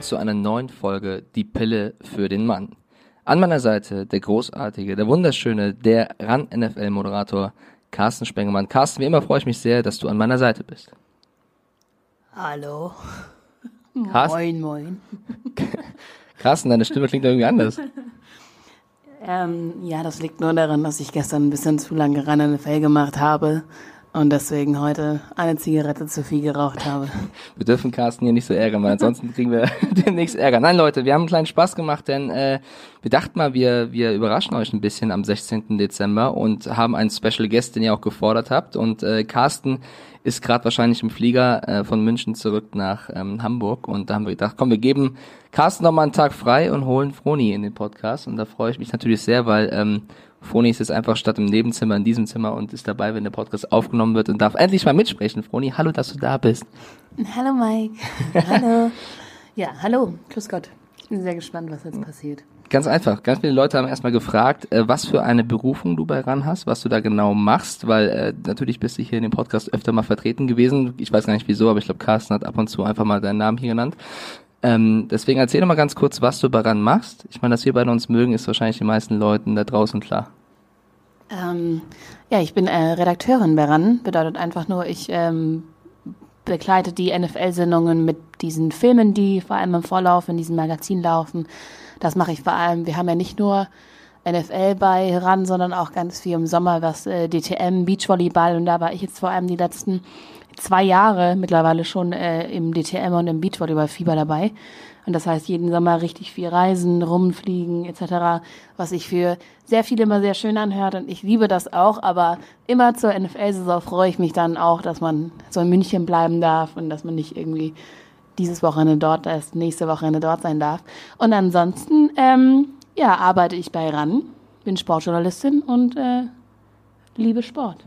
Willkommen zu einer neuen Folge Die Pille für den Mann. An meiner Seite der großartige, der wunderschöne, der RAN-NFL-Moderator Carsten Spengemann. Carsten, wie immer freue ich mich sehr, dass du an meiner Seite bist. Hallo. Carsten, Moin, moin. Carsten, deine Stimme klingt irgendwie anders. Ähm, ja, das liegt nur daran, dass ich gestern ein bisschen zu lange ran eine Fell gemacht habe und deswegen heute eine Zigarette zu viel geraucht habe. Wir dürfen Carsten hier nicht so ärgern, weil ansonsten kriegen wir demnächst Ärger. Nein, Leute, wir haben einen kleinen Spaß gemacht, denn äh, wir dachten mal, wir, wir überraschen euch ein bisschen am 16. Dezember und haben einen Special Guest, den ihr auch gefordert habt. Und äh, Carsten ist gerade wahrscheinlich im Flieger äh, von München zurück nach ähm, Hamburg. Und da haben wir gedacht, komm, wir geben Carsten noch mal einen Tag frei und holen Froni in den Podcast. Und da freue ich mich natürlich sehr, weil ähm, Froni ist jetzt einfach statt im Nebenzimmer in diesem Zimmer und ist dabei, wenn der Podcast aufgenommen wird und darf endlich mal mitsprechen. Froni, hallo, dass du da bist. Hallo Mike. Hallo. ja, hallo. Grüß Gott. Ich bin sehr gespannt, was jetzt passiert. Ganz einfach. Ganz viele Leute haben erstmal gefragt, äh, was für eine Berufung du bei RAN hast, was du da genau machst, weil äh, natürlich bist du hier in dem Podcast öfter mal vertreten gewesen. Ich weiß gar nicht wieso, aber ich glaube, Carsten hat ab und zu einfach mal deinen Namen hier genannt. Ähm, deswegen erzähl doch mal ganz kurz, was du bei RAN machst. Ich meine, dass wir beide uns mögen, ist wahrscheinlich den meisten Leuten da draußen klar. Ähm, ja, ich bin äh, Redakteurin bei RAN. Bedeutet einfach nur, ich ähm, begleite die NFL-Sendungen mit diesen Filmen, die vor allem im Vorlauf in diesem Magazin laufen. Das mache ich vor allem. Wir haben ja nicht nur NFL bei RAN, sondern auch ganz viel im Sommer, was äh, DTM, Beachvolleyball und da war ich jetzt vor allem die letzten zwei Jahre mittlerweile schon äh, im DTM und im Beachvolleyball-Fieber dabei. Und das heißt, jeden Sommer richtig viel reisen, rumfliegen etc., was sich für sehr viele immer sehr schön anhört. Und ich liebe das auch, aber immer zur NFL-Saison freue ich mich dann auch, dass man so in München bleiben darf und dass man nicht irgendwie dieses Wochenende dort ist, nächste Wochenende dort sein darf. Und ansonsten, ähm, ja, arbeite ich bei RAN, bin Sportjournalistin und äh, liebe Sport.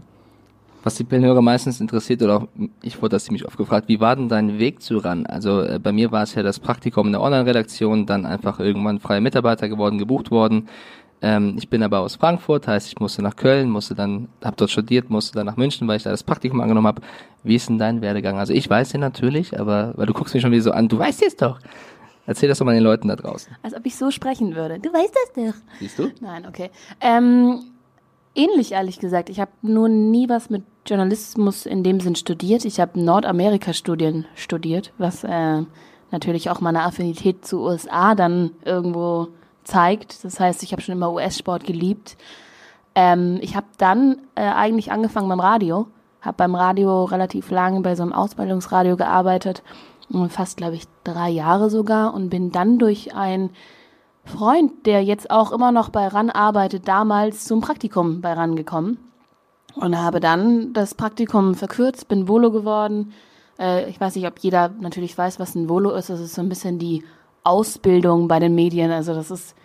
Was die Pillenhörer meistens interessiert, oder auch ich wurde das ziemlich oft gefragt, wie war denn dein Weg zu RAN? Also äh, bei mir war es ja das Praktikum in der Online-Redaktion, dann einfach irgendwann freie Mitarbeiter geworden, gebucht worden. Ähm, ich bin aber aus Frankfurt, heißt ich musste nach Köln, musste dann, habe dort studiert, musste dann nach München, weil ich da das Praktikum angenommen habe. Wie ist denn dein Werdegang? Also ich weiß den natürlich, aber weil du guckst mich schon wieder so an, du weißt es doch. Erzähl das doch mal den Leuten da draußen. Als ob ich so sprechen würde. Du weißt das doch. Siehst du? Nein, okay. Ähm, ähnlich ehrlich gesagt. Ich habe nur nie was mit Journalismus in dem Sinn studiert. Ich habe Nordamerika-Studien studiert, was äh, natürlich auch meine Affinität zu USA dann irgendwo zeigt. Das heißt, ich habe schon immer US-Sport geliebt. Ähm, ich habe dann äh, eigentlich angefangen beim Radio, habe beim Radio relativ lange bei so einem Ausbildungsradio gearbeitet, fast glaube ich drei Jahre sogar und bin dann durch ein Freund, der jetzt auch immer noch bei RAN arbeitet, damals zum Praktikum bei RAN gekommen und habe dann das Praktikum verkürzt, bin Volo geworden. Äh, ich weiß nicht, ob jeder natürlich weiß, was ein Volo ist. Das ist so ein bisschen die Ausbildung bei den Medien. Also das ist,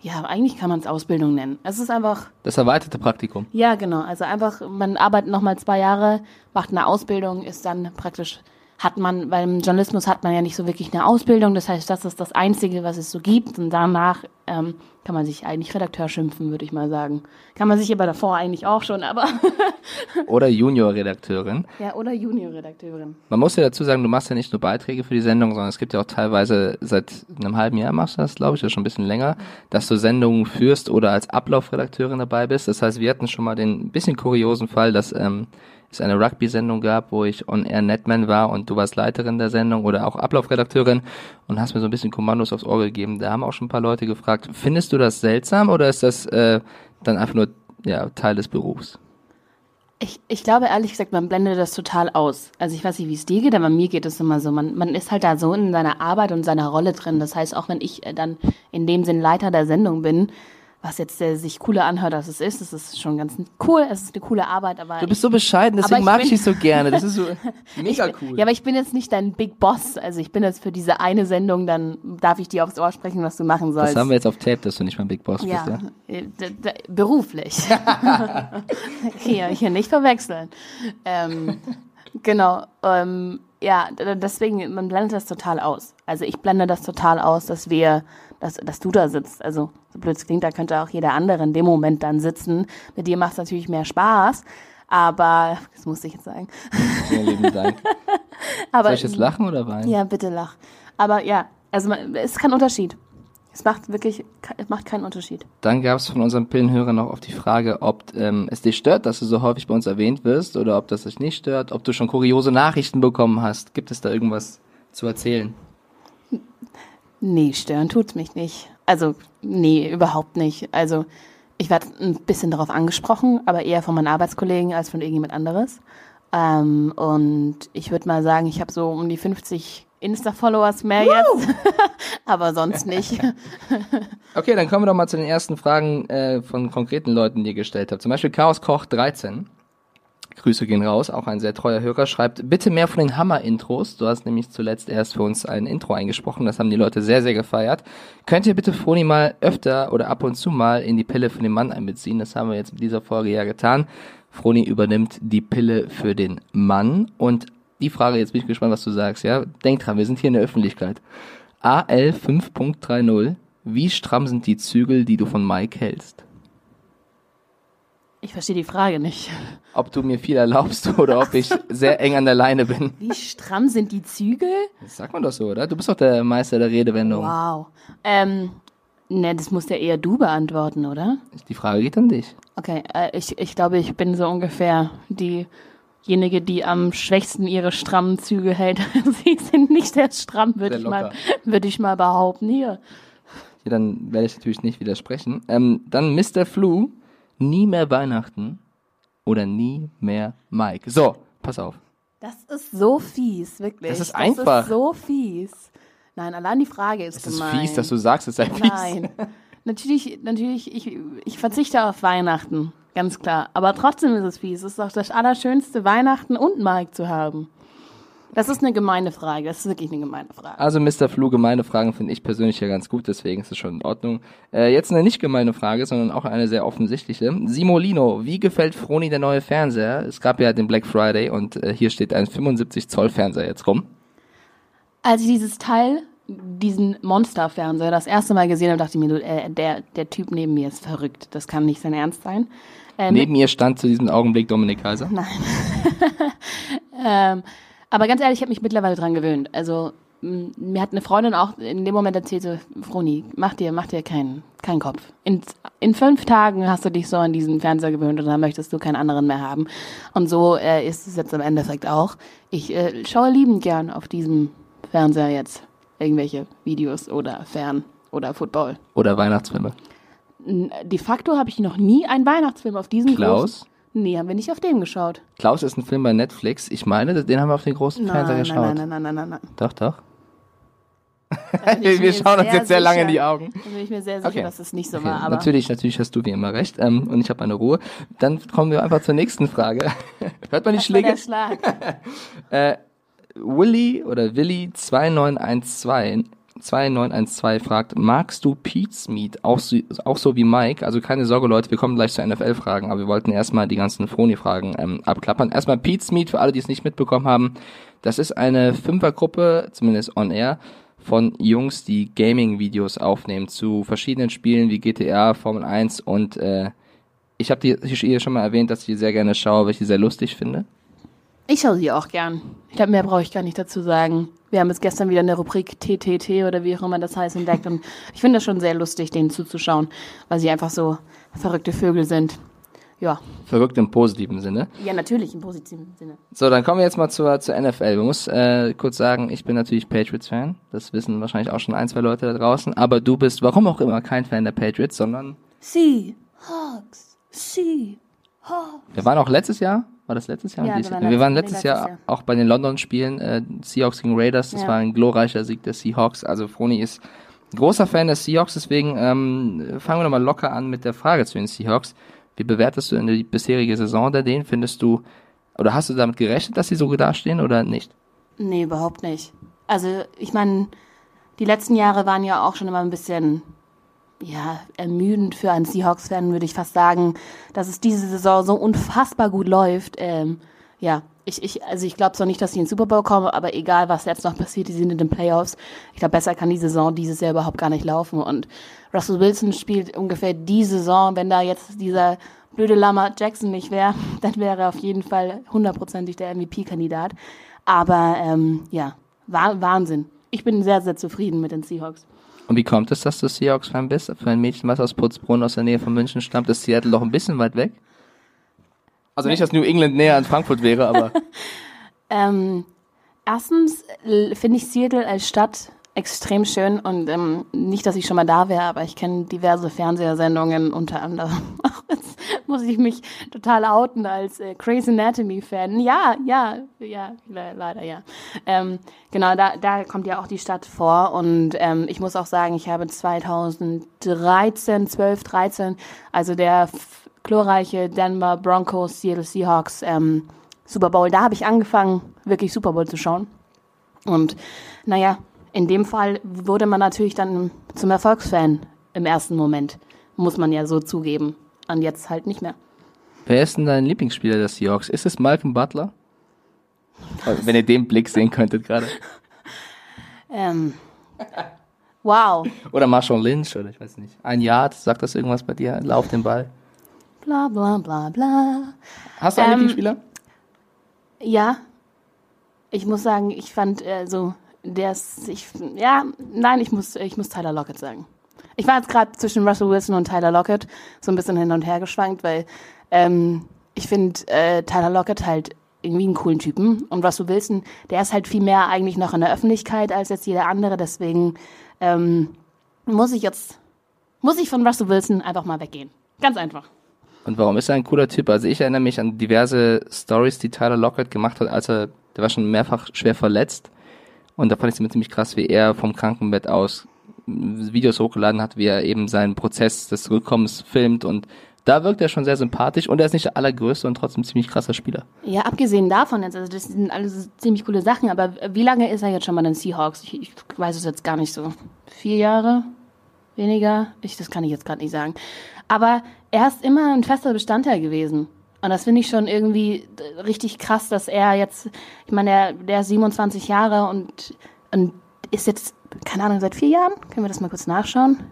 ja, eigentlich kann man es Ausbildung nennen. Es ist einfach. Das erweiterte Praktikum. Ja, genau. Also einfach, man arbeitet nochmal zwei Jahre, macht eine Ausbildung, ist dann praktisch hat man, weil im Journalismus hat man ja nicht so wirklich eine Ausbildung, das heißt, das ist das Einzige, was es so gibt und danach ähm, kann man sich eigentlich Redakteur schimpfen, würde ich mal sagen. Kann man sich aber davor eigentlich auch schon, aber... oder Juniorredakteurin. Ja, oder Juniorredakteurin. Man muss ja dazu sagen, du machst ja nicht nur Beiträge für die Sendung, sondern es gibt ja auch teilweise, seit einem halben Jahr machst du das, glaube ich, oder schon ein bisschen länger, dass du Sendungen führst oder als Ablaufredakteurin dabei bist. Das heißt, wir hatten schon mal den bisschen kuriosen Fall, dass... Ähm, es eine Rugby-Sendung gab, wo ich on-air Netman war und du warst Leiterin der Sendung oder auch Ablaufredakteurin und hast mir so ein bisschen Kommandos aufs Ohr gegeben. Da haben auch schon ein paar Leute gefragt, findest du das seltsam oder ist das äh, dann einfach nur ja, Teil des Berufs? Ich, ich glaube ehrlich gesagt, man blendet das total aus. Also ich weiß nicht, wie es dir geht, aber mir geht es immer so. Man, man ist halt da so in seiner Arbeit und seiner Rolle drin. Das heißt, auch wenn ich äh, dann in dem Sinn Leiter der Sendung bin, was jetzt äh, sich cooler anhört, als es ist. Es ist schon ganz cool, es ist eine coole Arbeit, aber. Du bist so bescheiden, deswegen ich mag ich dich so gerne. Das ist so mega cool. Ja, aber ich bin jetzt nicht dein Big Boss. Also ich bin jetzt für diese eine Sendung, dann darf ich dir aufs Ohr sprechen, was du machen sollst. Das haben wir jetzt auf Tape, dass du nicht mein Big Boss ja, bist, ja? Äh, beruflich. hier, hier nicht verwechseln. Ähm, genau. Ähm, ja, deswegen, man blendet das total aus. Also ich blende das total aus, dass wir dass, dass du da sitzt. Also, so blöd es klingt, da könnte auch jeder andere in dem Moment dann sitzen. Mit dir macht es natürlich mehr Spaß. Aber, das muss ich jetzt sagen. Vielen lieben Dank. aber, Soll ich jetzt lachen oder weinen? Ja, bitte lach. Aber ja, Also es ist kein Unterschied. Es macht wirklich, es macht keinen Unterschied. Dann gab es von unserem Pillenhörer noch auf die Frage, ob ähm, es dich stört, dass du so häufig bei uns erwähnt wirst oder ob das dich nicht stört, ob du schon kuriose Nachrichten bekommen hast. Gibt es da irgendwas zu erzählen? Nee, stören tut's mich nicht. Also, nee, überhaupt nicht. Also, ich werde ein bisschen darauf angesprochen, aber eher von meinen Arbeitskollegen als von irgendjemand anderes. Ähm, und ich würde mal sagen, ich habe so um die 50 Insta-Followers mehr jetzt, aber sonst nicht. Okay, dann kommen wir doch mal zu den ersten Fragen äh, von konkreten Leuten, die ihr gestellt habt. Zum Beispiel Chaos Koch 13. Grüße gehen raus, auch ein sehr treuer Hörer, schreibt, bitte mehr von den Hammer-Intros. Du hast nämlich zuletzt erst für uns ein Intro eingesprochen, das haben die Leute sehr, sehr gefeiert. Könnt ihr bitte Froni mal öfter oder ab und zu mal in die Pille für den Mann einbeziehen? Das haben wir jetzt mit dieser Folge ja getan. Froni übernimmt die Pille für den Mann und die Frage, jetzt bin ich gespannt, was du sagst, ja? Denk dran, wir sind hier in der Öffentlichkeit. AL 5.30, wie stramm sind die Zügel, die du von Mike hältst? Ich verstehe die Frage nicht. Ob du mir viel erlaubst oder ob ich sehr eng an der Leine bin. Wie stramm sind die Zügel? Das sagt man doch so, oder? Du bist doch der Meister der Redewendung. Wow. Ähm, ne, das musst ja eher du beantworten, oder? Die Frage geht an dich. Okay, äh, ich, ich glaube, ich bin so ungefähr diejenige, die am schwächsten ihre strammen Züge hält. Sie sind nicht sehr stramm, würde ich, mal, würde ich mal behaupten. Hier. Ja, dann werde ich natürlich nicht widersprechen. Ähm, dann Mr. Flu, nie mehr Weihnachten oder nie mehr Mike. So, pass auf. Das ist so fies, wirklich. Das ist Das einfach. ist so fies. Nein, allein die Frage ist Es ist gemein. fies, dass du sagst, es sei fies. Nein. natürlich, natürlich, ich, ich verzichte auf Weihnachten, ganz klar. Aber trotzdem ist es fies. Es ist doch das Allerschönste, Weihnachten und Mike zu haben. Das ist eine gemeine Frage. Das ist wirklich eine gemeine Frage. Also Mr. Flu, gemeine Fragen finde ich persönlich ja ganz gut, deswegen ist es schon in Ordnung. Äh, jetzt eine nicht gemeine Frage, sondern auch eine sehr offensichtliche. Simolino, wie gefällt Froni der neue Fernseher? Es gab ja den Black Friday und äh, hier steht ein 75 Zoll Fernseher jetzt rum. Als ich dieses Teil, diesen Monsterfernseher, das erste Mal gesehen habe, dachte ich mir, äh, der, der Typ neben mir ist verrückt. Das kann nicht sein Ernst sein. Äh, Neben ihr stand zu diesem Augenblick Dominik Kaiser. Ähm, aber ganz ehrlich, ich habe mich mittlerweile dran gewöhnt. Also mir hat eine Freundin auch in dem Moment erzählt, so, Froni, mach dir, mach dir keinen keinen Kopf. In, in fünf Tagen hast du dich so an diesen Fernseher gewöhnt und dann möchtest du keinen anderen mehr haben. Und so äh, ist es jetzt im Endeffekt auch. Ich äh, schaue liebend gern auf diesem Fernseher jetzt irgendwelche Videos oder Fern oder Football. Oder Weihnachtsfilme. De facto habe ich noch nie einen Weihnachtsfilm auf diesem Klaus? Nee, haben wir nicht auf dem geschaut. Klaus ist ein Film bei Netflix. Ich meine, den haben wir auf den großen Fernseher Nein, geschaut. nein, nein, nein, nein, nein, nein. Doch, doch. Wir schauen uns jetzt sehr lange in sicher. die Augen. Da bin ich mir sehr sicher, Okay. dass es nicht so Okay, war. Aber natürlich, natürlich hast du wie immer recht. Ähm, und ich habe meine Ruhe. Dann kommen wir einfach zur nächsten Frage. Hört man die das war der Schläge? Schlag. Willy oder Willy 2912 2912 fragt, magst du Pete's Meat auch so, auch so wie Mike? Also keine Sorge, Leute, wir kommen gleich zu NFL-Fragen, aber wir wollten erstmal die ganzen Froni-Fragen ähm, abklappern. Erstmal Pete's Meat, für alle, die es nicht mitbekommen haben. Das ist eine Fünfergruppe, zumindest on air, von Jungs, die Gaming-Videos aufnehmen zu verschiedenen Spielen wie GTA, Formel 1 und äh, ich habe die hier schon mal erwähnt, dass ich die sehr gerne schaue, weil ich die sehr lustig finde. Ich schaue sie auch gern. Ich glaube, mehr brauche ich gar nicht dazu sagen. Wir haben jetzt gestern wieder eine Rubrik TTT oder wie auch immer das heißt entdeckt und ich finde das schon sehr lustig, denen zuzuschauen, weil sie einfach so verrückte Vögel sind. Ja, Verrückt im positiven Sinne. ja natürlich im positiven Sinne. So, dann kommen wir jetzt mal zur, zur NFL. Man muss äh, kurz sagen, ich bin natürlich Patriots-Fan. Das wissen wahrscheinlich auch schon ein, zwei Leute da draußen. Aber du bist, warum auch immer, kein Fan der Patriots, sondern Seahawks, Seahawks. Wir waren auch letztes Jahr. War das letztes Jahr? Ja, wir waren wir waren letztes- Jahr, letztes Jahr. auch bei den London-Spielen äh, Seahawks gegen Raiders. Das Ja. war ein glorreicher Sieg der Seahawks. Also Froni ist großer Fan der Seahawks. Deswegen ähm, fangen wir doch mal locker an mit der Frage zu den Seahawks. Wie bewertest du denn die bisherige Saison der denen? Findest du, oder hast du damit gerechnet, dass sie so dastehen oder nicht? Nee, überhaupt nicht. Also, ich meine, die letzten Jahre waren ja auch schon immer ein bisschen, ja, ermüdend für einen Seahawks-Fan, würde ich fast sagen, dass es diese Saison so unfassbar gut läuft. Ähm, ja, ich, ich, also ich glaube zwar nicht, dass sie in den Super Bowl kommen, aber egal, was jetzt noch passiert, die sind in den Playoffs. Ich glaube, besser kann die Saison dieses Jahr überhaupt gar nicht laufen. Und Russell Wilson spielt ungefähr die Saison, wenn da jetzt dieser blöde Lama Jackson nicht wäre, dann wäre er auf jeden Fall hundertprozentig der MVP-Kandidat. Aber ähm, ja, Wah- Wahnsinn. ich bin sehr, sehr zufrieden mit den Seahawks. Und wie kommt es, dass du Seahawks-Fan bist? Für ein Mädchen, was aus Putzbrunn aus der Nähe von München stammt, ist Seattle doch ein bisschen weit weg? Also nicht, dass New England näher an Frankfurt wäre, aber. ähm, erstens finde ich Seattle als Stadt extrem schön und ähm, nicht, dass ich schon mal da wäre, aber ich kenne diverse Fernsehsendungen, unter anderem jetzt muss ich mich total outen als äh, Crazy Anatomy Fan. Ja, ja, ja, le leider ja. Ähm, genau, da, da kommt ja auch die Stadt vor und ähm, ich muss auch sagen, ich habe 2013, 12, 13, also der glorreiche Denver Broncos, Seattle Seahawks ähm, Super Bowl, da habe ich angefangen, wirklich Super Bowl zu schauen. Und naja, in dem Fall wurde man natürlich dann zum Erfolgsfan im ersten Moment. Muss man ja so zugeben. Und jetzt halt nicht mehr. Wer ist denn dein Lieblingsspieler der Seahawks? Ist es Malcolm Butler? Wenn ihr den Blick sehen könntet gerade. Ähm, wow. Oder Marshall Lynch oder ich weiß nicht. Ein Yard, sagt das irgendwas bei dir? Lauf den Ball. Bla bla bla bla. Hast du einen ähm, Lieblingsspieler? Ja. Ich muss sagen, ich fand äh, so der ist, ich, ja, nein, ich muss, ich muss Tyler Lockett sagen. Ich war jetzt gerade zwischen Russell Wilson und Tyler Lockett so ein bisschen hin und her geschwankt, weil ähm, ich finde äh, Tyler Lockett halt irgendwie einen coolen Typen und Russell Wilson, der ist halt viel mehr eigentlich noch in der Öffentlichkeit als jetzt jeder andere, deswegen ähm, muss ich jetzt, muss ich von Russell Wilson einfach mal weggehen. Ganz einfach. Und warum ist er ein cooler Typ? Also ich erinnere mich an diverse Stories, die Tyler Lockett gemacht hat, als er, der war schon mehrfach schwer verletzt und da fand ich es immer ziemlich krass, wie er vom Krankenbett aus Videos hochgeladen hat, wie er eben seinen Prozess des Rückkommens filmt und da wirkt er schon sehr sympathisch und er ist nicht der allergrößte und trotzdem ziemlich krasser Spieler. Ja, abgesehen davon jetzt, also das sind alles ziemlich coole Sachen, aber wie lange ist er jetzt schon bei den Seahawks? Ich, ich weiß es jetzt gar nicht so. Vier Jahre? Weniger? Ich, das kann ich jetzt gerade nicht sagen. Aber er ist immer ein fester Bestandteil gewesen. Und das finde ich schon irgendwie richtig krass, dass er jetzt, ich meine, der, der ist 27 Jahre und, und ist jetzt, keine Ahnung, seit vier Jahren? Können wir das mal kurz nachschauen?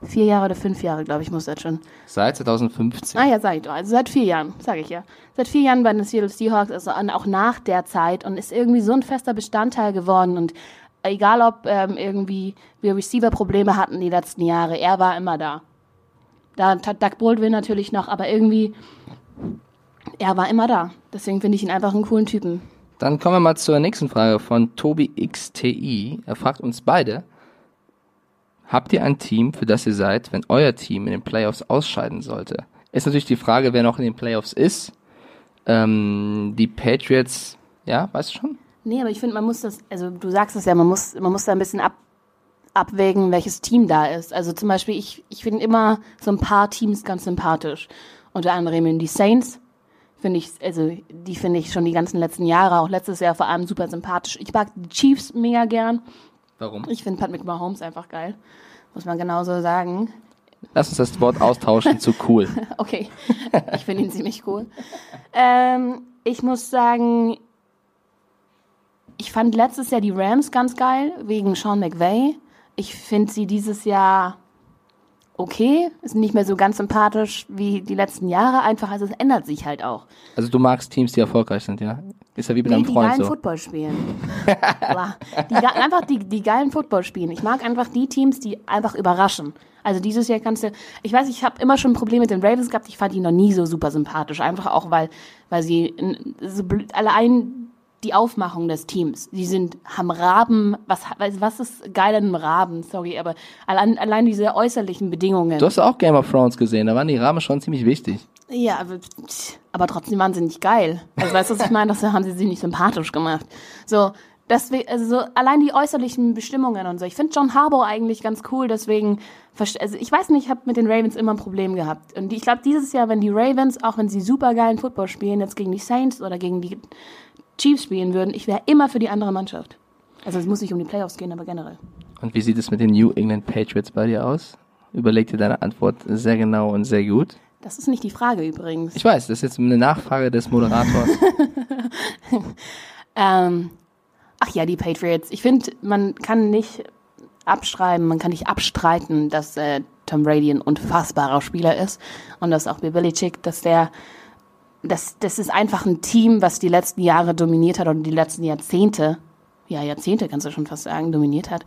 Vier Jahre oder fünf Jahre, glaube ich, muss das schon. Seit 2015. Ah ja, sag ich doch. Also seit vier Jahren, sage ich ja. Seit vier Jahren bei den Seattle Seahawks, also auch nach der Zeit und ist irgendwie so ein fester Bestandteil geworden und egal ob ähm, irgendwie wir Receiver-Probleme hatten die letzten Jahre, er war immer da. Da hat Doug Baldwin natürlich noch, aber irgendwie er war immer da. Deswegen finde ich ihn einfach einen coolen Typen. Dann kommen wir mal zur nächsten Frage von Tobi XTI. Er fragt uns beide, habt ihr ein Team, für das ihr seid, wenn euer Team in den Playoffs ausscheiden sollte? Ist natürlich die Frage, wer noch in den Playoffs ist. Ähm, die Patriots, ja, weißt du schon? Nee, aber ich finde, man muss das, also du sagst es ja, man muss, man muss da ein bisschen ab, abwägen, welches Team da ist. Also zum Beispiel, ich, ich finde immer so ein paar Teams ganz sympathisch. Unter anderem die Saints, finde ich, also die finde ich schon die ganzen letzten Jahre, auch letztes Jahr vor allem super sympathisch. Ich mag die Chiefs mega gern. Warum? Ich finde Patrick Mahomes einfach geil, muss man genauso sagen. Lass uns das Wort austauschen zu cool. okay, ich finde ihn ziemlich cool. Ähm, ich muss sagen, ich fand letztes Jahr die Rams ganz geil, wegen Sean McVay. Ich finde sie dieses Jahr okay, ist nicht mehr so ganz sympathisch wie die letzten Jahre, einfach, also es ändert sich halt auch. Also du magst Teams, die erfolgreich sind, ja? Ist ja wie mit nee, einem Freund die geilen so. Football spielen. die, einfach die, die geilen Football spielen. Ich mag einfach die Teams, die einfach überraschen. Also dieses Jahr kannst du, ich weiß, ich habe immer schon ein Problem mit den Ravens gehabt, ich fand die noch nie so super sympathisch. Einfach auch, weil, weil sie so allein die Aufmachung des Teams. Die sind, haben Raben, was, was ist geil an einem Raben, sorry, aber allein, allein diese äußerlichen Bedingungen. Du hast auch Game of Thrones gesehen, da waren die Raben schon ziemlich wichtig. Ja, aber, aber trotzdem waren sie nicht geil. Also weißt du, was ich meine? Das haben sie sich nicht sympathisch gemacht. So, deswegen, also so, allein die äußerlichen Bestimmungen und so. Ich finde John Harbour eigentlich ganz cool, deswegen, also ich weiß nicht, ich habe mit den Ravens immer ein Problem gehabt. Und ich glaube, dieses Jahr, wenn die Ravens, auch wenn sie super geilen Football spielen, jetzt gegen die Saints oder gegen die Chiefs spielen würden, ich wäre immer für die andere Mannschaft. Also es muss nicht um die Playoffs gehen, aber generell. Und wie sieht es mit den New England Patriots bei dir aus? Überleg dir deine Antwort sehr genau und sehr gut. Das ist nicht die Frage übrigens. Ich weiß, das ist jetzt eine Nachfrage des Moderators. ähm, ach ja, die Patriots. Ich finde, man kann nicht abschreiben, man kann nicht abstreiten, dass äh, Tom Brady ein unfassbarer Spieler ist und dass auch Bill Belichick, dass der das, das ist einfach ein Team, was die letzten Jahre dominiert hat und die letzten Jahrzehnte. ja, Jahrzehnte, kannst du schon fast sagen, dominiert hat.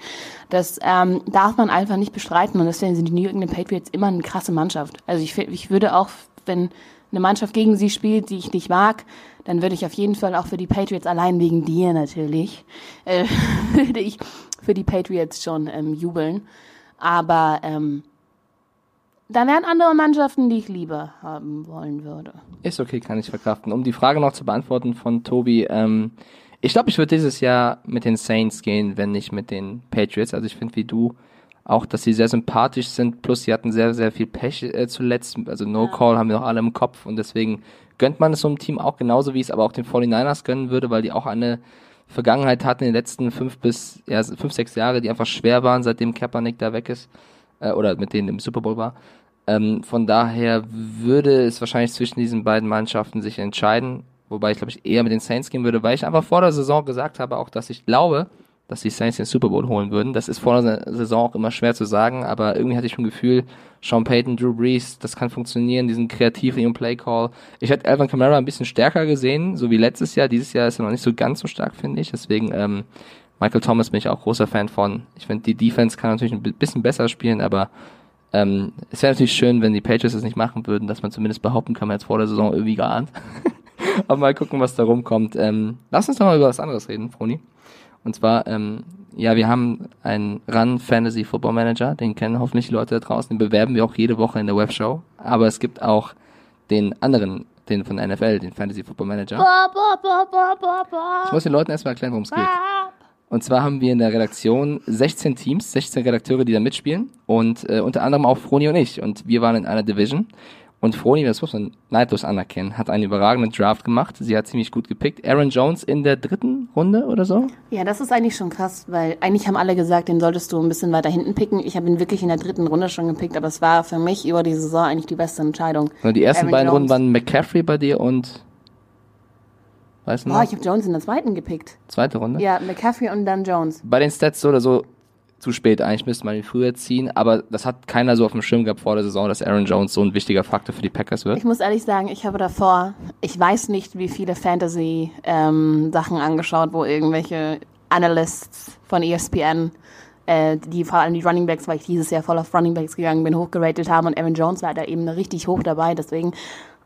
Das ähm, darf man einfach nicht bestreiten und deswegen sind die New England Patriots immer eine krasse Mannschaft. Also ich, ich würde auch, wenn eine Mannschaft gegen sie spielt, die ich nicht mag, dann würde ich auf jeden Fall auch für die Patriots, allein wegen dir natürlich, äh, würde ich für die Patriots schon ähm, jubeln. Aber ähm, da wären andere Mannschaften, die ich lieber haben wollen würde. Ist okay, kann ich verkraften. Um die Frage noch zu beantworten von Tobi, ähm, ich glaube, ich würde dieses Jahr mit den Saints gehen, wenn nicht mit den Patriots. Also ich finde wie du auch, dass sie sehr sympathisch sind, plus sie hatten sehr, sehr viel Pech äh, zuletzt. Also No ja. Call haben wir noch alle im Kopf und deswegen gönnt man es so einem Team auch genauso, wie ich es aber auch den 49ers gönnen würde, weil die auch eine Vergangenheit hatten in den letzten fünf bis ja, fünf, sechs Jahre, die einfach schwer waren, seitdem Kaepernick da weg ist äh, oder mit denen im Super Bowl war. Ähm, von daher würde es wahrscheinlich zwischen diesen beiden Mannschaften sich entscheiden, wobei ich glaube ich eher mit den Saints gehen würde, weil ich einfach vor der Saison gesagt habe, auch dass ich glaube, dass die Saints den Super Bowl holen würden. Das ist vor der Saison auch immer schwer zu sagen, aber irgendwie hatte ich schon ein Gefühl, Sean Payton, Drew Brees, das kann funktionieren, diesen kreativ in ihrem Play-Call. Ich hätte Alvin Kamara ein bisschen stärker gesehen, so wie letztes Jahr. Dieses Jahr ist er noch nicht so ganz so stark, finde ich. Deswegen, ähm, Michael Thomas bin ich auch großer Fan von. Ich finde, die Defense kann natürlich ein bisschen besser spielen, aber ähm, es wäre natürlich schön, wenn die Patriots das nicht machen würden, dass man zumindest behaupten kann, man jetzt vor der Saison irgendwie geahnt. aber mal gucken, was da rumkommt. Ähm, lass uns doch mal über was anderes reden, Froni. Und zwar, ähm, ja, wir haben einen Run Fantasy Football Manager, den kennen hoffentlich die Leute da draußen, den bewerben wir auch jede Woche in der Webshow. Aber es gibt auch den anderen, den von der NFL, den Fantasy Football Manager. Ich muss den Leuten erstmal erklären, worum es geht. Und zwar haben wir in der Redaktion 16 Teams, 16 Redakteure, die da mitspielen und äh, unter anderem auch Froni und ich. Und wir waren in einer Division und Froni, das muss man neidlos anerkennen, hat einen überragenden Draft gemacht. Sie hat ziemlich gut gepickt. Aaron Jones in der dritten Runde oder so? Ja, das ist eigentlich schon krass, weil eigentlich haben alle gesagt, den solltest du ein bisschen weiter hinten picken. Ich habe ihn wirklich in der dritten Runde schon gepickt, aber es war für mich über die Saison eigentlich die beste Entscheidung. Und die ersten Aaron beiden Jones. Runden waren McCaffrey bei dir und Weißt du noch? Oh, ich habe Jones in der zweiten gepickt. Zweite Runde? Ja, McCaffrey und dann Jones. Bei den Stats so oder so zu spät. Eigentlich müsste man ihn früher ziehen, aber das hat keiner so auf dem Schirm gehabt vor der Saison, dass Aaron Jones so ein wichtiger Faktor für die Packers wird. Ich muss ehrlich sagen, ich habe davor, ich weiß nicht, wie viele Fantasy-Sachen ähm, angeschaut, wo irgendwelche Analysts von ESPN äh, die vor allem die Running Backs, weil ich dieses Jahr voll auf Running Backs gegangen bin, hochgeratet haben und Aaron Jones war da eben richtig hoch dabei. Deswegen,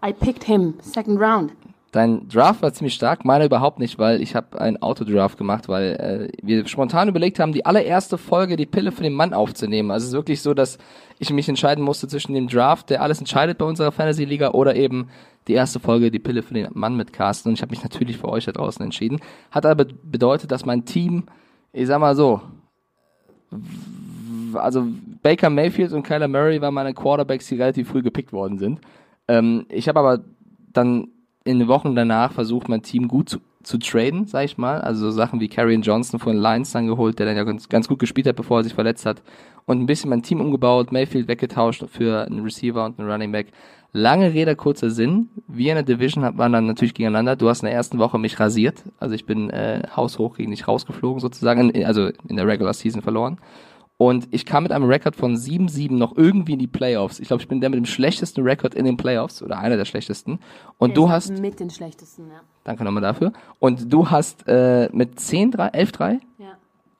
I picked him, second round. Dein Draft war ziemlich stark, meine überhaupt nicht, weil ich habe einen Autodraft gemacht, weil äh, wir spontan überlegt haben, die allererste Folge die Pille für den Mann aufzunehmen. Also es ist wirklich so, dass ich mich entscheiden musste zwischen dem Draft, der alles entscheidet bei unserer Fantasy Liga, oder eben die erste Folge die Pille für den Mann mit Carsten. Und ich habe mich natürlich für euch da draußen entschieden. Hat aber bedeutet, dass mein Team, ich sag mal so, also Baker Mayfield und Kyler Murray waren meine Quarterbacks, die relativ früh gepickt worden sind. Ähm, ich habe aber dann in den Wochen danach versucht, mein Team gut zu, zu traden, sag ich mal. Also so Sachen wie Karrion Johnson von Lions dann geholt, der dann ja ganz, ganz gut gespielt hat, bevor er sich verletzt hat. Und ein bisschen mein Team umgebaut, Mayfield weggetauscht für einen Receiver und einen Running Back. Lange Rede, kurzer Sinn. Wir in der Division waren dann natürlich gegeneinander. Du hast in der ersten Woche mich rasiert. Also ich bin äh, haushoch gegen dich rausgeflogen sozusagen, also in der Regular Season verloren. Und ich kam mit einem Rekord von 7-7 noch irgendwie in die Playoffs. Ich glaube, ich bin der mit dem schlechtesten Rekord in den Playoffs oder einer der schlechtesten. Und der du hast. Mit den schlechtesten, ja. Danke nochmal dafür. Und du hast äh, mit 10-3, 11-3? Ja.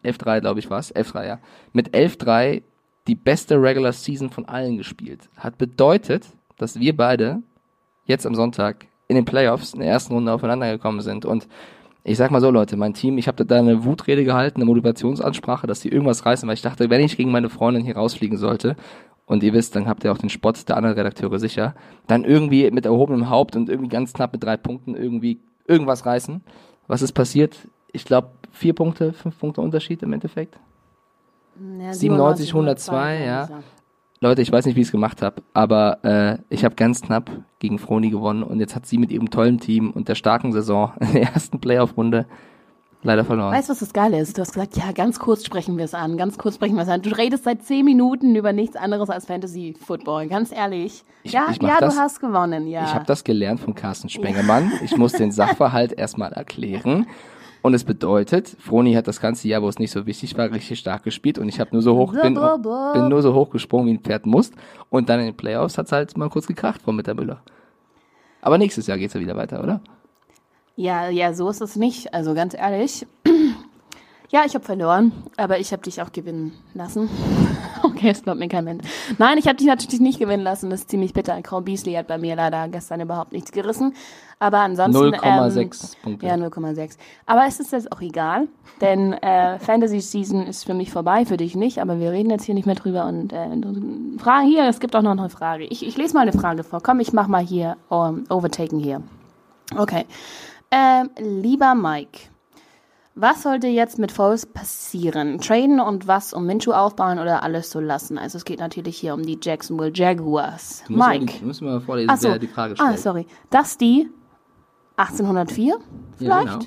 11-3, glaube ich, war es. 11-3, ja. Mit 11-3 die beste Regular Season von allen gespielt. Hat bedeutet, dass wir beide jetzt am Sonntag in den Playoffs in der ersten Runde aufeinander gekommen sind. Und ich sag mal so, Leute, mein Team, ich habe da eine Wutrede gehalten, eine Motivationsansprache, dass sie irgendwas reißen, weil ich dachte, wenn ich gegen meine Freundin hier rausfliegen sollte, und ihr wisst, dann habt ihr auch den Spott der anderen Redakteure sicher, dann irgendwie mit erhobenem Haupt und irgendwie ganz knapp mit drei Punkten irgendwie irgendwas reißen. Was ist passiert? Ich glaube, vier Punkte, fünf Punkte Unterschied im Endeffekt. Ja, 97, 102, ja. Leute, ich weiß nicht, wie ich es gemacht habe, aber äh, ich habe ganz knapp gegen Froni gewonnen und jetzt hat sie mit ihrem tollen Team und der starken Saison in der ersten Playoff-Runde leider verloren. Weißt du, was das Geile ist? Du hast gesagt, ja, ganz kurz sprechen wir es an, ganz kurz sprechen wir es an. Du redest seit zehn Minuten über nichts anderes als Fantasy Football, ganz ehrlich. Ich, ja, ich ja, das, du hast gewonnen, ja. Ich habe das gelernt von Carsten Spengemann. Ja. Ich muss den Sachverhalt erstmal erklären. Und es bedeutet, Froni hat das ganze Jahr, wo es nicht so wichtig war, richtig stark gespielt und ich habe nur so hoch, bin, bin nur so hoch gesprungen, wie ein Pferd muss. Und dann in den Playoffs hat es halt mal kurz gekracht von Müller. Aber nächstes Jahr geht's ja wieder weiter, oder? Ja, ja, so ist es nicht. Also ganz ehrlich, Ja, ich habe verloren, aber ich habe dich auch gewinnen lassen. okay, es glaubt mir kein Mensch. Nein, ich habe dich natürlich nicht gewinnen lassen. Das ist ziemlich bitter. Crow Beasley hat bei mir leider gestern überhaupt nichts gerissen. Aber ansonsten. 0,6 ähm, Punkte. Ja, 0,6. Aber es ist jetzt auch egal, denn äh, Fantasy Season ist für mich vorbei, für dich nicht. Aber wir reden jetzt hier nicht mehr drüber. Und äh, Frage hier, es gibt auch noch eine Frage. Ich, ich lese mal eine Frage vor. Komm, ich mach mal hier um, Overtaken hier. Okay. Ähm, lieber Mike. Was sollte jetzt mit Foles passieren? Traden und was um Minshew aufbauen oder alles so lassen? Also es geht natürlich hier um die Jacksonville Jaguars. Du musst Mike. Du musst mal vorlesen, Ach so. wer die Frage stellt. Ah, sorry. Das die 1804 vielleicht? Ja, genau.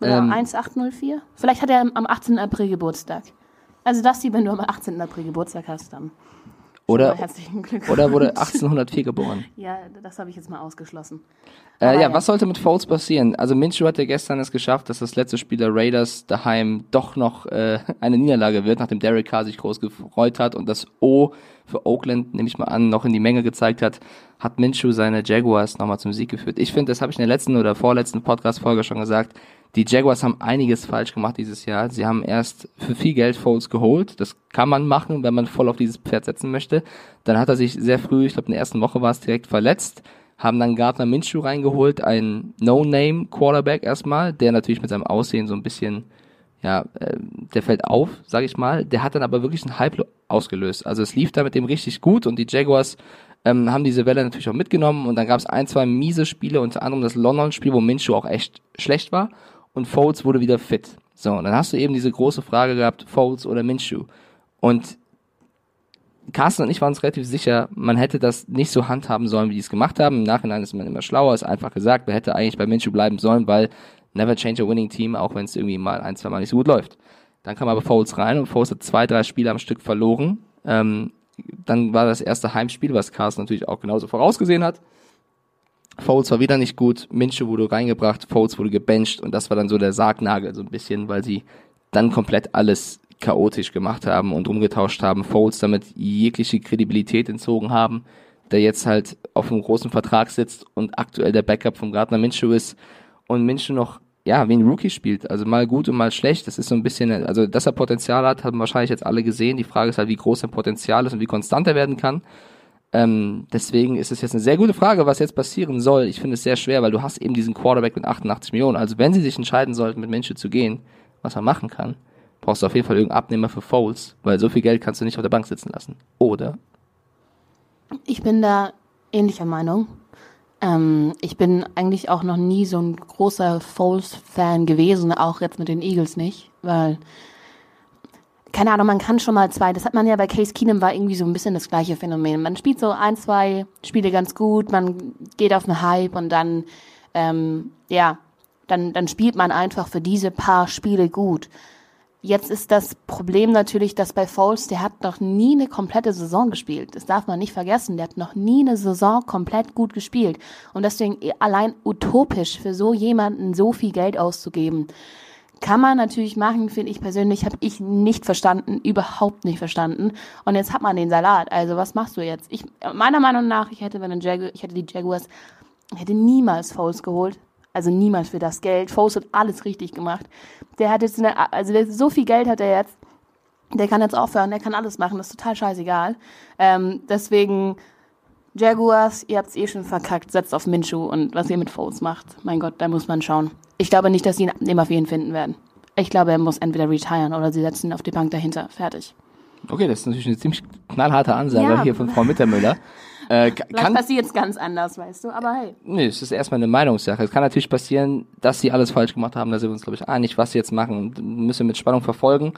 Oder Ähm, 1804? Vielleicht hat er am 18. April Geburtstag. Also das die, wenn du am 18. April Geburtstag hast, dann. Oder, herzlichen Glückwunsch. oder wurde 1804 geboren. Ja, das habe ich jetzt mal ausgeschlossen. Äh, ja, ja. was sollte mit Foles passieren? Also Minshew hat ja gestern es geschafft, dass das letzte Spiel der Raiders daheim doch noch äh, eine Niederlage wird, nachdem Derek Carr sich groß gefreut hat und das O für Oakland, nehme ich mal an, noch in die Menge gezeigt hat, hat Minshew seine Jaguars nochmal zum Sieg geführt. Ich finde, das habe ich in der letzten oder vorletzten Podcast-Folge schon gesagt, die Jaguars haben einiges falsch gemacht dieses Jahr. Sie haben erst für viel Geld Foles geholt. Das kann man machen, wenn man voll auf dieses Pferd setzen möchte. Dann hat er sich sehr früh, ich glaube in der ersten Woche war es direkt verletzt haben dann Gardner Minshew reingeholt, ein No-Name-Quarterback erstmal, der natürlich mit seinem Aussehen so ein bisschen, ja, äh, der fällt auf, sag ich mal. Der hat dann aber wirklich einen Hype ausgelöst. Also es lief da mit dem richtig gut und die Jaguars ähm, haben diese Welle natürlich auch mitgenommen und dann gab es ein, zwei miese Spiele, unter anderem das London-Spiel, wo Minshew auch echt schlecht war und Foles wurde wieder fit. So, und dann hast du eben diese große Frage gehabt, Foles oder Minshew. Und Carsten und ich waren uns relativ sicher, man hätte das nicht so handhaben sollen, wie die es gemacht haben. Im Nachhinein ist man immer schlauer, ist einfach gesagt, man hätte eigentlich bei Minshew bleiben sollen, weil never change a winning team, auch wenn es irgendwie mal ein, zwei Mal nicht so gut läuft. Dann kam aber Foles rein und Foles hat zwei, drei Spiele am Stück verloren. Ähm, dann war das erste Heimspiel, was Carsten natürlich auch genauso vorausgesehen hat. Foles war wieder nicht gut, Minshew wurde reingebracht, Foles wurde gebencht und das war dann so der Sargnagel so ein bisschen, weil sie dann komplett alles chaotisch gemacht haben und umgetauscht haben, Foles damit jegliche Kredibilität entzogen haben, der jetzt halt auf einem großen Vertrag sitzt und aktuell der Backup von Gardner Minshew ist und Minshew noch ja, wie ein Rookie spielt, also mal gut und mal schlecht, das ist so ein bisschen, also dass er Potenzial hat, haben wahrscheinlich jetzt alle gesehen, die Frage ist halt, wie groß sein Potenzial ist und wie konstant er werden kann. Ähm, deswegen ist es jetzt eine sehr gute Frage, was jetzt passieren soll. Ich finde es sehr schwer, weil du hast eben diesen Quarterback mit 88 Millionen. Also wenn sie sich entscheiden sollten, mit Minshew zu gehen, was man machen kann, brauchst du auf jeden Fall irgendeinen Abnehmer für Foles, weil so viel Geld kannst du nicht auf der Bank sitzen lassen. Oder? Ich bin da ähnlicher Meinung. Ähm, ich bin eigentlich auch noch nie so ein großer Foles-Fan gewesen, auch jetzt mit den Eagles nicht, weil keine Ahnung, man kann schon mal zwei, das hat man ja bei Case Keenum war irgendwie so ein bisschen das gleiche Phänomen. Man spielt so ein, zwei Spiele ganz gut, man geht auf einen Hype und dann, ähm, ja, dann, dann spielt man einfach für diese paar Spiele gut. Jetzt ist das Problem natürlich, dass bei Foles, der hat noch nie eine komplette Saison gespielt. Das darf man nicht vergessen. Der hat noch nie eine Saison komplett gut gespielt. Und deswegen allein utopisch für so jemanden so viel Geld auszugeben. Kann man natürlich machen, finde ich persönlich, habe ich nicht verstanden, überhaupt nicht verstanden. Und jetzt hat man den Salat. Also was machst du jetzt? Ich, meiner Meinung nach, ich hätte, wenn ein Jagu ich hätte die Jaguars, hätte niemals Foles geholt. Also niemals für das Geld. Foles hat alles richtig gemacht. Der hat jetzt eine, also der, so viel Geld hat er jetzt. Der kann jetzt aufhören, der kann alles machen, das ist total scheißegal. Ähm, deswegen, Jaguars, ihr habt's eh schon verkackt, setzt auf Minshew und was ihr mit Foles macht, mein Gott, da muss man schauen. Ich glaube nicht, dass sie einen Abnehmer für ihn finden werden. Ich glaube, er muss entweder retiren oder sie setzen ihn auf die Bank dahinter. Fertig. Okay, das ist natürlich eine ziemlich knallharte Ansage Ja. hier von Frau Mittermüller. Äh, Vielleicht kann, passiert's ganz anders, weißt du, aber hey. Nee, es ist erstmal eine Meinungssache. Es kann natürlich passieren, dass sie alles falsch gemacht haben. Da sind wir uns, glaube ich, einig, was sie jetzt machen. Müssen wir mit Spannung verfolgen.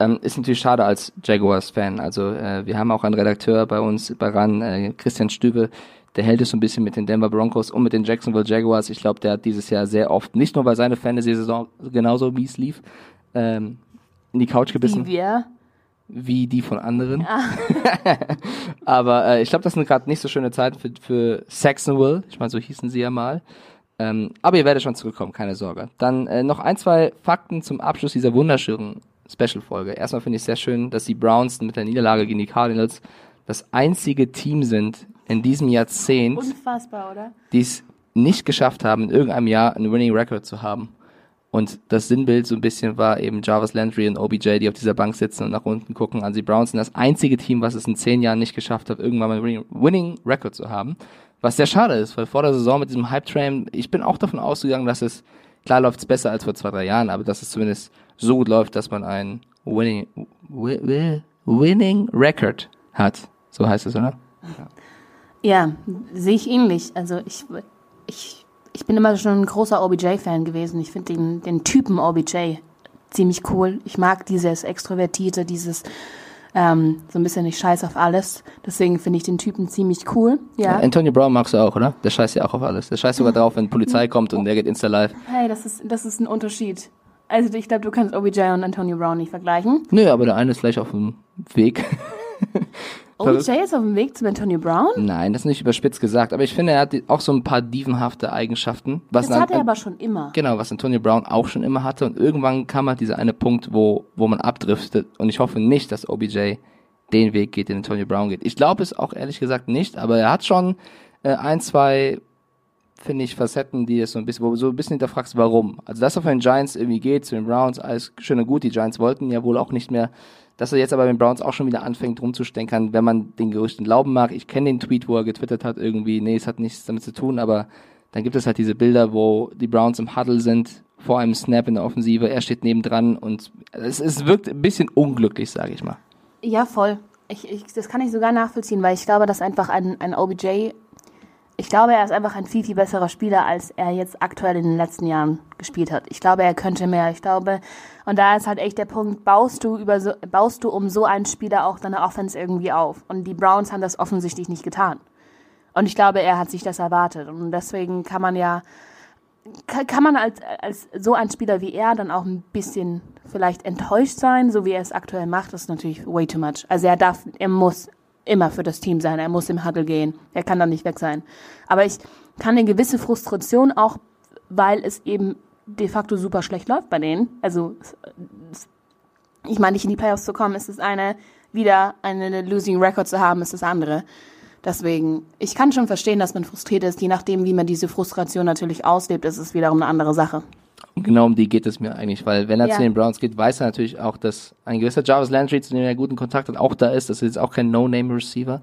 Ähm, ist natürlich schade als Jaguars-Fan. Also äh, wir haben auch einen Redakteur bei uns, bei RAN, äh, Christian Stübe, der hält es so ein bisschen mit den Denver Broncos und mit den Jacksonville Jaguars. Ich glaube, der hat dieses Jahr sehr oft, nicht nur bei seiner Fantasy-Saison, genauso wie es lief, ähm, in die Couch gebissen Wie wir. Wie die von anderen. Aber äh, ich glaube, das sind gerade nicht so schöne Zeiten für, für Saxonville. Ich meine, so hießen sie ja mal. Ähm, aber ihr werdet schon zurückkommen, keine Sorge. Dann äh, noch ein, zwei Fakten zum Abschluss dieser wunderschönen Special-Folge. Erstmal finde ich sehr schön, dass die Browns mit der Niederlage gegen die Cardinals das einzige Team sind in diesem Jahrzehnt, die es nicht geschafft haben, in irgendeinem Jahr einen Winning Record zu haben. Und das Sinnbild so ein bisschen war eben Jarvis Landry und OBJ, die auf dieser Bank sitzen und nach unten gucken. An sie Browns sind das einzige Team, was es in zehn Jahren nicht geschafft hat, irgendwann mal einen Winning Record zu haben. Was sehr schade ist, weil vor der Saison mit diesem Hype-Train, ich bin auch davon ausgegangen, dass es, klar läuft es besser als vor zwei, drei Jahren, aber dass es zumindest so gut läuft, dass man ein Winning, Winning Record hat. So heißt es, oder? Ja, ja sehe ich ähnlich. Also ich, ich ich bin immer schon ein großer OBJ-Fan gewesen. Ich finde den, den Typen OBJ ziemlich cool. Ich mag dieses Extrovertierte, dieses ähm, so ein bisschen ich scheiß auf alles. Deswegen finde ich den Typen ziemlich cool. Ja. Antonio Brown magst du auch, oder? Der scheißt ja auch auf alles. Der scheißt sogar drauf, wenn Polizei kommt und der geht insta live. Hey, das ist, das ist ein Unterschied. Also ich glaube, du kannst OBJ und Antonio Brown nicht vergleichen. Nö, aber der eine ist vielleicht auf dem Weg. OBJ ist auf dem Weg zum Antonio Brown? Nein, das ist nicht überspitzt gesagt, aber ich finde, er hat auch so ein paar dievenhafte Eigenschaften. Was das hat er aber schon immer. Genau, was Antonio Brown auch schon immer hatte und irgendwann kam halt dieser eine Punkt, wo, wo man abdriftet und ich hoffe nicht, dass OBJ den Weg geht, den Antonio Brown geht. Ich glaube es auch ehrlich gesagt nicht, aber er hat schon äh, ein, zwei finde ich, Facetten, die es so ein bisschen, wo du so ein bisschen hinterfragst, warum. Also, dass er von den Giants irgendwie geht, zu den Browns, alles schön und gut. Die Giants wollten ja wohl auch nicht mehr dass er jetzt aber mit den Browns auch schon wieder anfängt rumzustenkern, wenn man den Gerüchten glauben mag. Ich kenne den Tweet, wo er getwittert hat, irgendwie, nee, es hat nichts damit zu tun, aber dann gibt es halt diese Bilder, wo die Browns im Huddle sind, vor einem Snap in der Offensive, er steht nebendran und es, es wirkt ein bisschen unglücklich, sage ich mal. Ja, voll. Ich, ich, das kann ich sogar nachvollziehen, weil ich glaube, dass einfach ein, ein OBJ ich glaube, er ist einfach ein viel, viel besserer Spieler, als er jetzt aktuell in den letzten Jahren gespielt hat. Ich glaube, er könnte mehr. Ich glaube, und da ist halt echt der Punkt, baust du über so, baust du um so einen Spieler auch deine Offense irgendwie auf. Und die Browns haben das offensichtlich nicht getan. Und ich glaube, er hat sich das erwartet. Und deswegen kann man ja, kann man als, als so ein Spieler wie er dann auch ein bisschen vielleicht enttäuscht sein, so wie er es aktuell macht, das ist natürlich way too much. Also er darf, er muss immer für das Team sein. Er muss im Huddle gehen. Er kann dann nicht weg sein. Aber ich kann eine gewisse Frustration auch, weil es eben de facto super schlecht läuft bei denen. Also, ich meine, nicht in die Playoffs zu kommen, ist das eine. Wieder eine Losing Record zu haben, ist das andere. Deswegen, ich kann schon verstehen, dass man frustriert ist. Je nachdem, wie man diese Frustration natürlich auslebt, ist es wiederum eine andere Sache. Und genau um die geht es mir eigentlich, weil wenn er ja. zu den Browns geht, weiß er natürlich auch, dass ein gewisser Jarvis Landry, zu dem er guten Kontakt hat, auch da ist. Das ist jetzt auch kein No-Name-Receiver.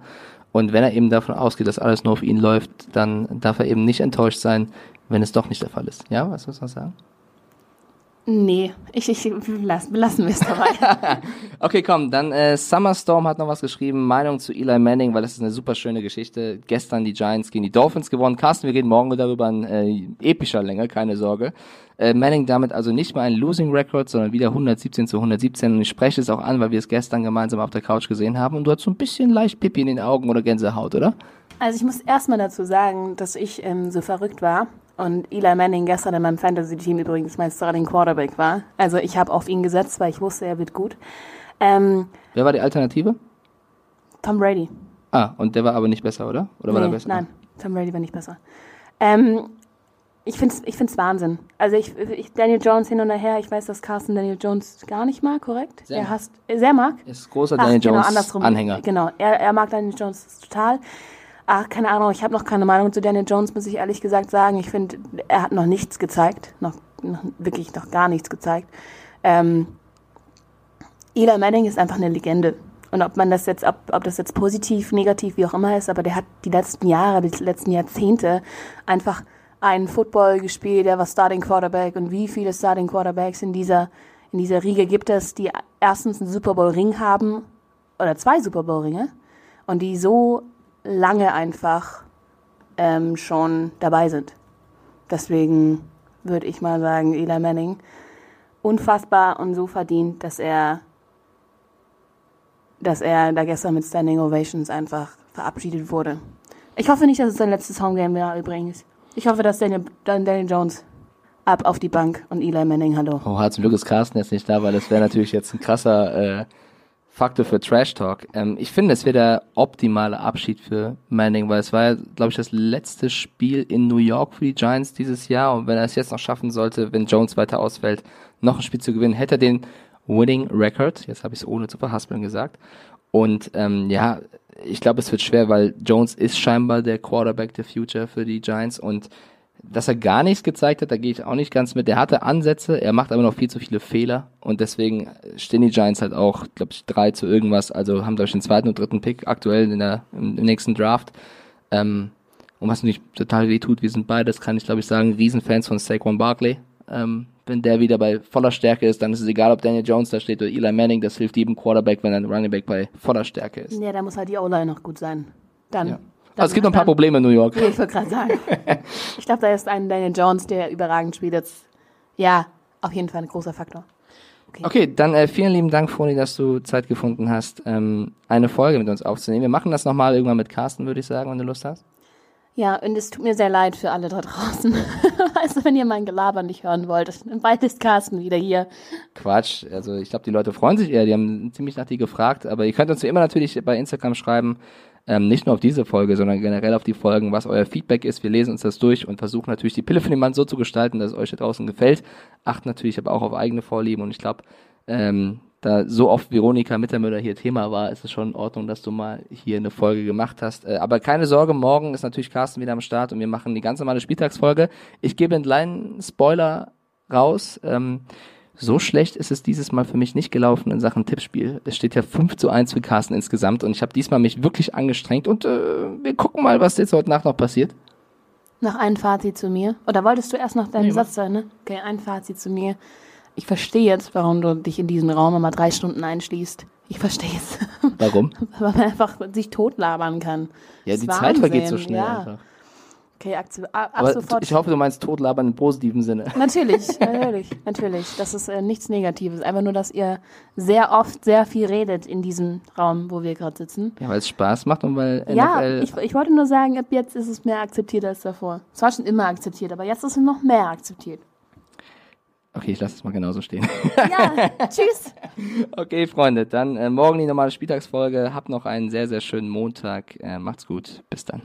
Und wenn er eben davon ausgeht, dass alles nur auf ihn läuft, dann darf er eben nicht enttäuscht sein, wenn es doch nicht der Fall ist. Ja, was muss man sagen? Nee, ich, ich lass, belassen wir es dabei. okay, komm, dann äh, Summerstorm hat noch was geschrieben, Meinung zu Eli Manning, weil das ist eine super schöne Geschichte. Gestern die Giants gegen die Dolphins gewonnen. Carsten, wir reden morgen darüber in äh, epischer Länge, keine Sorge. Äh, Manning damit also nicht mal ein Losing Record, sondern wieder 117 zu 117 und ich spreche es auch an, weil wir es gestern gemeinsam auf der Couch gesehen haben und du hast so ein bisschen leicht Pipi in den Augen oder Gänsehaut, oder? Also ich muss erstmal dazu sagen, dass ich ähm, so verrückt war und Eli Manning gestern in meinem Fantasy-Team übrigens mein Starting Quarterback war. Also ich habe auf ihn gesetzt, weil ich wusste, er wird gut. Ähm, Wer war die Alternative? Tom Brady. Ah, und der war aber nicht besser, oder? Oder nee, war der besser? Nein, Tom Brady war nicht besser. Ähm, ich finde es ich find's Wahnsinn. Also ich, ich, Daniel Jones hin und her, ich weiß, dass Carsten Daniel Jones gar nicht mag, korrekt? Sehr er hasst, sehr mag. Er ist großer Daniel Ach, genau, Jones Anhänger. Genau, er, er mag Daniel Jones total. Ach, keine Ahnung, ich habe noch keine Meinung zu Daniel Jones, muss ich ehrlich gesagt sagen. Ich finde, er hat noch nichts gezeigt, noch, noch wirklich noch gar nichts gezeigt. Ähm, Eli Manning ist einfach eine Legende. Und ob man das jetzt, ob, ob das jetzt positiv, negativ, wie auch immer ist, aber der hat die letzten Jahre, die letzten Jahrzehnte einfach einen Football gespielt, der war Starting Quarterback und wie viele Starting Quarterbacks in dieser, in dieser Riege gibt es, die erstens einen Super Bowl Ring haben oder zwei Super Bowl Ringe und die so lange einfach ähm, schon dabei sind. Deswegen würde ich mal sagen, Eli Manning unfassbar und so verdient, dass er, dass er da gestern mit Standing Ovations einfach verabschiedet wurde. Ich hoffe nicht, dass es sein letztes Homegame war übrigens. Ich hoffe, dass Daniel, Daniel Jones ab auf die Bank und Eli Manning, hallo. Oh, zum Glück ist Carsten jetzt nicht da, weil das wäre natürlich jetzt ein krasser äh, Faktor für Trash Talk. Ähm, ich finde, es wäre der optimale Abschied für Manning, weil es war ja, glaube ich, das letzte Spiel in New York für die Giants dieses Jahr. Und wenn er es jetzt noch schaffen sollte, wenn Jones weiter ausfällt, noch ein Spiel zu gewinnen, hätte er den Winning Record. Jetzt habe ich es ohne zu verhaspeln gesagt. Und ähm, ja, ich glaube, es wird schwer, weil Jones ist scheinbar der Quarterback der Future für die Giants und dass er gar nichts gezeigt hat, da gehe ich auch nicht ganz mit. Er hatte Ansätze, er macht aber noch viel zu viele Fehler und deswegen stehen die Giants halt auch, glaube ich, drei zu irgendwas, also haben, glaube ich, den zweiten und dritten Pick aktuell in der, im, im nächsten Draft. Ähm, und was mich total weh tut, wir sind beides, kann ich glaube ich sagen, Riesenfans von Saquon Barkley. Ähm, wenn der wieder bei voller Stärke ist, dann ist es egal, ob Daniel Jones da steht oder Eli Manning, das hilft jedem Quarterback, wenn ein Running Back bei voller Stärke ist. Ja, da muss halt die O-Line noch gut sein. Dann. Ja. Also es gibt noch ein paar Probleme in New York. Ich wollte gerade sagen. ich glaube, da ist ein Daniel Jones, der überragend spielt. Jetzt, ja, auf jeden Fall ein großer Faktor. Okay, okay dann äh, vielen lieben Dank, Froni, dass du Zeit gefunden hast, ähm, eine Folge mit uns aufzunehmen. Wir machen das nochmal irgendwann mit Carsten, würde ich sagen, wenn du Lust hast. Ja, und es tut mir sehr leid für alle da draußen. also, wenn ihr mein Gelaber nicht hören wollt, dann bald ist Carsten wieder hier. Quatsch. Also, ich glaube, die Leute freuen sich eher. Die haben ziemlich nach dir gefragt. Aber ihr könnt uns wie immer natürlich bei Instagram schreiben. Ähm, nicht nur auf diese Folge, sondern generell auf die Folgen, was euer Feedback ist. Wir lesen uns das durch und versuchen natürlich die Pille für den Mann so zu gestalten, dass es euch da draußen gefällt. Achten natürlich aber auch auf eigene Vorlieben und ich glaube, ähm, da so oft Veronika Mittermüller hier Thema war, ist es schon in Ordnung, dass du mal hier eine Folge gemacht hast. Äh, aber keine Sorge, morgen ist natürlich Carsten wieder am Start und wir machen die ganz normale Spieltagsfolge. Ich gebe einen kleinen Spoiler raus. Ähm, so schlecht ist es dieses Mal für mich nicht gelaufen in Sachen Tippspiel. Es steht ja 5 zu 1 für Carsten insgesamt und ich habe diesmal mich wirklich angestrengt und äh, wir gucken mal, was jetzt heute Nacht noch passiert. Noch ein Fazit zu mir. Oder wolltest du erst noch deinen nee, Satz sagen, ne? Okay, ein Fazit zu mir. Ich verstehe jetzt, warum du dich in diesen Raum immer drei Stunden einschließt. Ich verstehe es. Warum? Weil man einfach sich totlabern kann. Ja, das die Zeit vergeht so schnell ja. einfach. Okay, ab, ab sofort. Ich hoffe, du meinst totlabern im positiven Sinne. Natürlich, natürlich, natürlich. Das ist äh, nichts Negatives. Einfach nur, dass ihr sehr oft sehr viel redet in diesem Raum, wo wir gerade sitzen. Ja, weil es Spaß macht und weil NFL... Ja, ich, ich wollte nur sagen, ab jetzt ist es mehr akzeptiert als davor. Es war schon immer akzeptiert, aber jetzt ist es noch mehr akzeptiert. Okay, ich lasse es mal genauso stehen. Ja, tschüss. okay, Freunde, dann äh, morgen die normale Spieltagsfolge. Habt noch einen sehr, sehr schönen Montag. Äh, macht's gut. Bis dann.